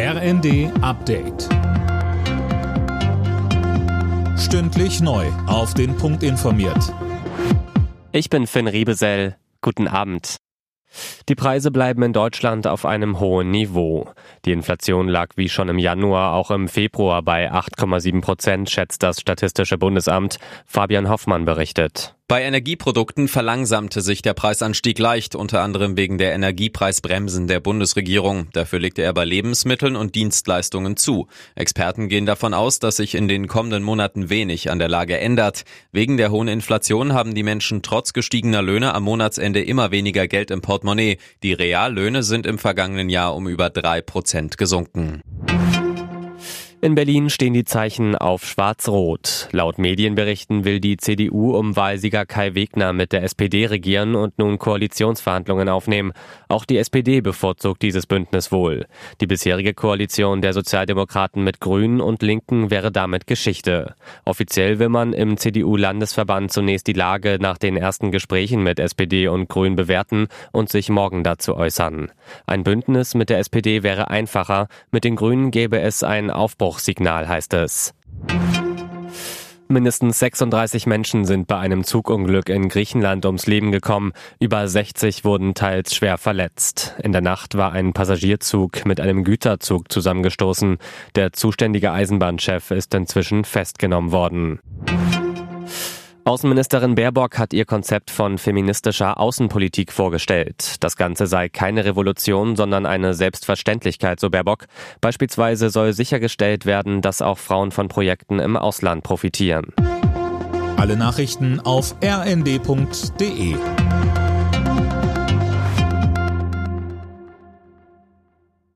RND Update. Stündlich neu. Auf den Punkt informiert. Ich bin Finn Riebesell. Guten Abend. Die Preise bleiben in Deutschland auf einem hohen Niveau. Die Inflation lag wie schon im Januar auch im Februar bei 8,7 Prozent, schätzt das Statistische Bundesamt. Fabian Hoffmann berichtet. Bei Energieprodukten verlangsamte sich der Preisanstieg leicht, unter anderem wegen der Energiepreisbremsen der Bundesregierung. Dafür legte er bei Lebensmitteln und Dienstleistungen zu. Experten gehen davon aus, dass sich in den kommenden Monaten wenig an der Lage ändert. Wegen der hohen Inflation haben die Menschen trotz gestiegener Löhne am Monatsende immer weniger Geld im Portemonnaie. Die Reallöhne sind im vergangenen Jahr um über drei Prozent gesunken. In Berlin stehen die Zeichen auf Schwarz-Rot. Laut Medienberichten will die CDU um Wahlsieger Kai Wegner mit der SPD regieren und nun Koalitionsverhandlungen aufnehmen. Auch die SPD bevorzugt dieses Bündnis wohl. Die bisherige Koalition der Sozialdemokraten mit Grünen und Linken wäre damit Geschichte. Offiziell will man im CDU-Landesverband zunächst die Lage nach den ersten Gesprächen mit SPD und Grünen bewerten und sich morgen dazu äußern. Ein Bündnis mit der SPD wäre einfacher. Mit den Grünen gäbe es einen Aufbau Abbruchsignal heißt es. Mindestens 36 Menschen sind bei einem Zugunglück in Griechenland ums Leben gekommen. Über 60 wurden teils schwer verletzt. In der Nacht war ein Passagierzug mit einem Güterzug zusammengestoßen. Der zuständige Eisenbahnchef ist inzwischen festgenommen worden. Außenministerin Baerbock hat ihr Konzept von feministischer Außenpolitik vorgestellt. Das Ganze sei keine Revolution, sondern eine Selbstverständlichkeit, so Baerbock. Beispielsweise soll sichergestellt werden, dass auch Frauen von Projekten im Ausland profitieren. Alle Nachrichten auf rnd.de